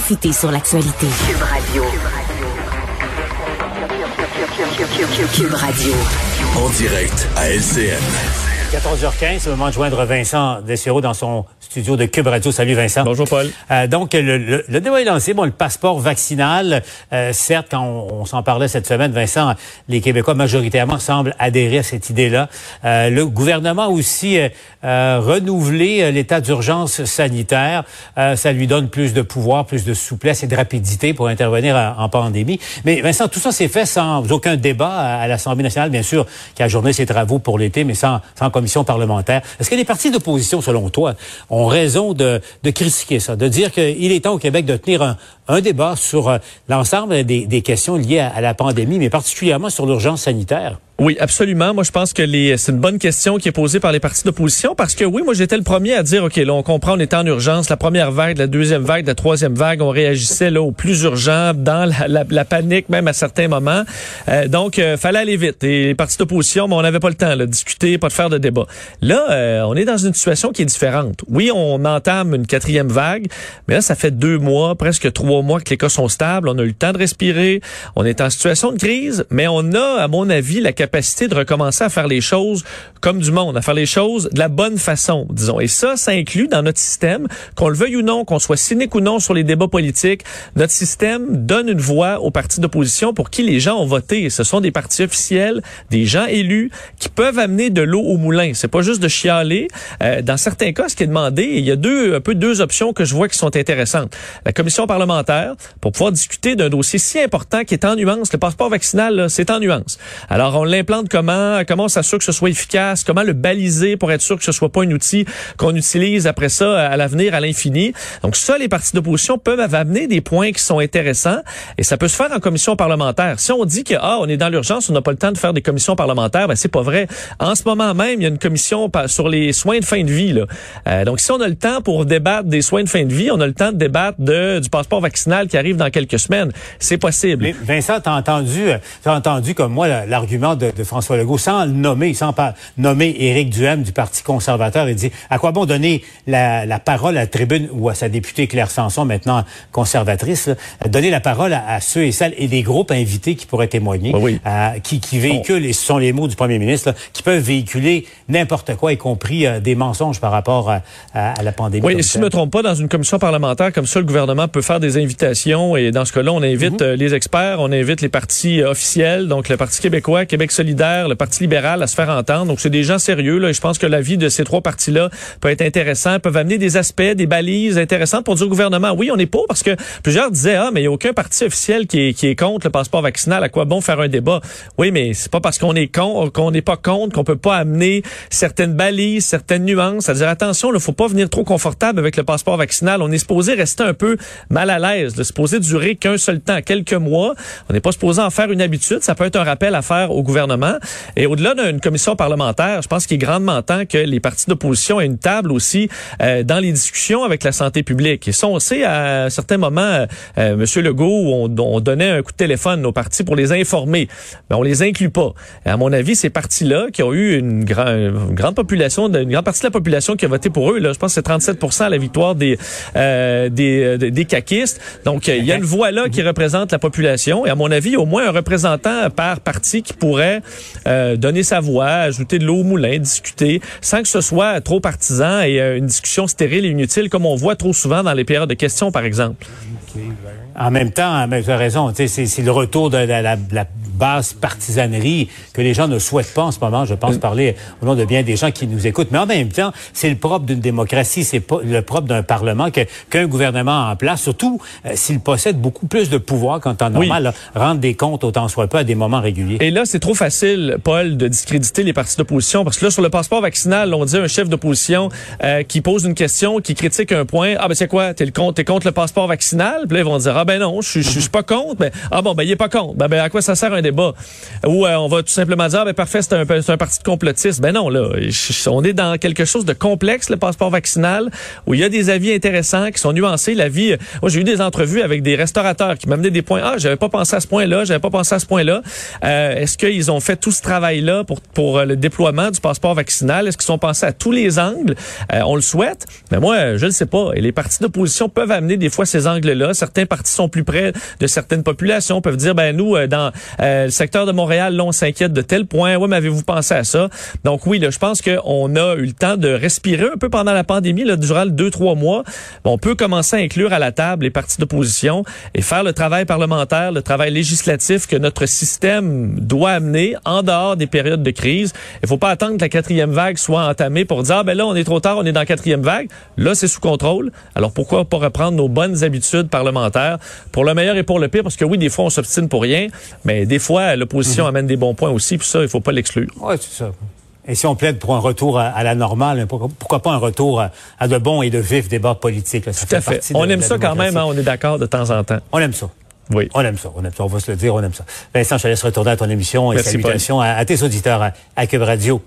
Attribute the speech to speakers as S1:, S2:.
S1: Cité sur l'actualité.
S2: Cube Radio. Cube Radio.
S3: En direct à LCN.
S4: 14h15, c'est le moment de joindre Vincent Dessureau dans son studio de Cube Radio. Salut Vincent.
S5: Bonjour Paul.
S4: Euh, donc le, le, le, débat est lancé. Bon, le passeport vaccinal, euh, certes, quand on, on s'en parlait cette semaine, Vincent, les Québécois majoritairement semblent adhérer à cette idée-là. Euh, le gouvernement a aussi euh, renouvelé l'état d'urgence sanitaire. ça lui donne plus de pouvoir, plus de souplesse et de rapidité pour intervenir en, en pandémie. Mais Vincent, tout ça s'est fait sans aucun débat à, à l'Assemblée nationale, bien sûr, qui a journé ses travaux pour l'été, mais sans, sans Est-ce que les partis d'opposition, selon toi, ont raison de, critiquer ça, de dire qu'il est temps au Québec de tenir un, débat sur euh, l'ensemble des, questions liées à la pandémie, mais particulièrement sur l'urgence sanitaire?
S5: Oui, absolument. Moi, je pense que les, c'est une bonne question qui est posée par les partis d'opposition parce que oui, moi, j'étais le premier à dire, OK, là, on comprend, on est en urgence. La première vague, la deuxième vague, la troisième vague, on réagissait là au plus urgent, dans la, panique même à certains moments. Euh, donc, euh, fallait aller vite. Et les partis d'opposition, mais on n'avait pas le temps de discuter, pas de faire de débat. Là, euh, on est dans une situation qui est différente. Oui, on entame une quatrième vague, mais là, ça fait deux mois, presque trois mois que les cas sont stables. On a eu le temps de respirer. On est en situation de crise, mais on a, à mon avis, la capacité de recommencer à faire les choses comme du monde, à faire les choses de la bonne façon, disons. Et ça, ça inclut dans notre système, qu'on le veuille ou non, qu'on soit cynique ou non sur les débats politiques, notre système donne une voix aux partis d'opposition pour qui les gens ont voté. Ce sont des partis officiels, des gens élus qui peuvent amener de l'eau au moulin. C'est pas juste de chialer. Euh, dans certains cas, ce qui est demandé, il y a deux, un peu deux options que je vois qui sont intéressantes. La commission parlementaire, pour pouvoir discuter d'un dossier si important qui est en nuance. Le passeport vaccinal, c'est en nuance. Alors, on l'implante comment, comment on s'assure que ce soit efficace, comment le baliser pour être sûr que ce soit pas un outil qu'on utilise après ça à l'avenir à l'infini. Donc ça, les partis d'opposition peuvent amener des points qui sont intéressants et ça peut se faire en commission parlementaire. Si on dit que ah on est dans l'urgence, on n'a pas le temps de faire des commissions parlementaires, ben c'est pas vrai. En ce moment même, il y a une commission sur les soins de fin de vie. Là. Euh, donc si on a le temps pour débattre des soins de fin de vie, on a le temps de débattre du passeport vaccinal qui arrive dans quelques semaines. C'est possible.
S4: Mais Vincent, t'as entendu, t'as entendu comme moi l'argument de de François Legault, sans le nommer, sans pas nommer Éric Duhem du Parti conservateur, il dit à quoi bon donner la, la parole à la tribune ou à sa députée Claire Sanson, maintenant conservatrice, là, donner la parole à, à, ceux et celles et des groupes invités qui pourraient témoigner,
S5: oui.
S4: à, qui, qui véhiculent, et ce sont les mots du premier ministre, là, qui peuvent véhiculer n'importe quoi, y compris euh, des mensonges par rapport à, à la pandémie.
S5: Oui, si je ne me trompe pas, dans une commission parlementaire comme ça, le gouvernement peut faire des invitations et dans ce cas-là, on invite mm -hmm. les experts, on invite les partis officiels, donc le Parti québécois, Québec solidaire, le Parti libéral à se faire entendre. Donc, c'est des gens sérieux. Là, je pense que l'avis de ces trois partis-là peut être intéressant, peuvent amener des aspects, des balises intéressantes pour dire au gouvernement, oui, on est pour, parce que plusieurs disaient, ah, mais il n'y a aucun parti officiel qui est, qui est contre le passeport vaccinal. À quoi bon faire un débat? Oui, mais c'est pas parce qu'on est con, qu'on n'est pas contre qu'on peut pas amener certaines balises, certaines nuances. C'est-à-dire, attention, il faut pas venir trop confortable avec le passeport vaccinal. On est supposé rester un peu mal à l'aise, de supposé durer qu'un seul temps, quelques mois. On n'est pas supposé en faire une habitude. Ça peut être un rappel à faire au gouvernement. Et au-delà d'une commission parlementaire, je pense qu'il est grandement temps que les partis d'opposition aient une table aussi euh, dans les discussions avec la santé publique. Et ça, on sait à certains moments, euh, euh, M. Legault, on, on, donnait un coup de téléphone aux partis pour les informer. Mais on les inclut pas. Et à mon avis, ces partis-là, qui ont eu une, une, grande population, une grande partie de la population qui a voté pour eux, là, je pense que c'est 37 à la victoire des, euh, des, des, des caquistes. Donc, il y a une voix là qui représente la population. Et à mon avis, au moins un représentant par parti qui pourrait euh, donner sa voix, ajouter de l'eau au moulin, discuter, sans que ce soit trop partisan et euh, une discussion stérile et inutile, comme on voit trop souvent dans les périodes de questions, par exemple.
S4: En même temps, tu as raison, c'est le retour de la, basse partisanerie que les gens ne souhaitent pas en ce moment. Je pense parler au nom de bien des gens qui nous écoutent. Mais en même temps, c'est le propre d'une démocratie, c'est le propre d'un parlement qu'un qu gouvernement en place, surtout euh, s'il possède beaucoup plus de pouvoir qu'en temps normal, oui. là, rendre des comptes autant soit peu à des moments réguliers.
S5: Et là, c'est trop facile, Paul, de discréditer les partis d'opposition parce que là, sur le passeport vaccinal, on dit un chef d'opposition euh, qui pose une question, qui critique un point. Ah ben c'est quoi? T'es contre, es contre le passeport vaccinal? Puis là, ils vont dire ah ben non, je, suis pas contre. Ben, ah bon, ben il est pas contre. Ben, ben à quoi ça sert un débat? Débat. Euh, on va tout simplement dire, ah, ben parfait, c'est un, parti de complotistes. Ben non, là, on est dans quelque chose de complexe, le passeport vaccinal, où il y a des avis intéressants qui sont nuancés. La vie, moi j'ai eu des entrevues avec des restaurateurs qui m'amenaient des points. Ah, j'avais pas pensé à ce point-là, j'avais pas pensé à ce point-là. Euh, Est-ce qu'ils ont fait tout ce travail-là pour pour le déploiement du passeport vaccinal? Est-ce qu'ils sont pensés à tous les angles? Euh, On le souhaite, mais moi je le sais pas. Et les partis d'opposition peuvent amener des fois ces angles-là. Certains partis sont plus près de certaines populations, peuvent dire ben nous euh, dans euh, le secteur de Montréal, là, on s'inquiète de tel point. Ouais, mais avez-vous pensé à ça? Donc oui, là, je pense qu'on a eu le temps de respirer un peu pendant la pandémie, là, durant deux trois mois. on peut commencer à inclure à la table les partis d'opposition et faire le travail parlementaire, le travail législatif que notre système doit amener en dehors des périodes de crise. Il faut pas attendre que la quatrième vague soit entamée pour dire ah, ben là on est trop tard, on est dans la quatrième vague. Là c'est sous contrôle. Alors pourquoi pas reprendre nos bonnes habitudes parlementaires pour le meilleur et pour le pire? Parce que oui des fois on s'obstine pour rien, mais des fois l'opposition mhm. amène des bons points aussi puis ça il faut pas l'exclure.
S4: Ouais c'est ça. Et si on plaide pour un retour à, la normale, pourquoi pas un retour à, de bons et de vifs débats politiques?
S5: Tout à fait. on aime ça quand même, hein, on est d'accord de temps en temps.
S4: On aime ça.
S5: Oui.
S4: On aime ça, on aime ça, on va se le dire, on aime ça. Vincent, je te laisse retourner à ton émission et salutations à, tes auditeurs à, à Cube Radio.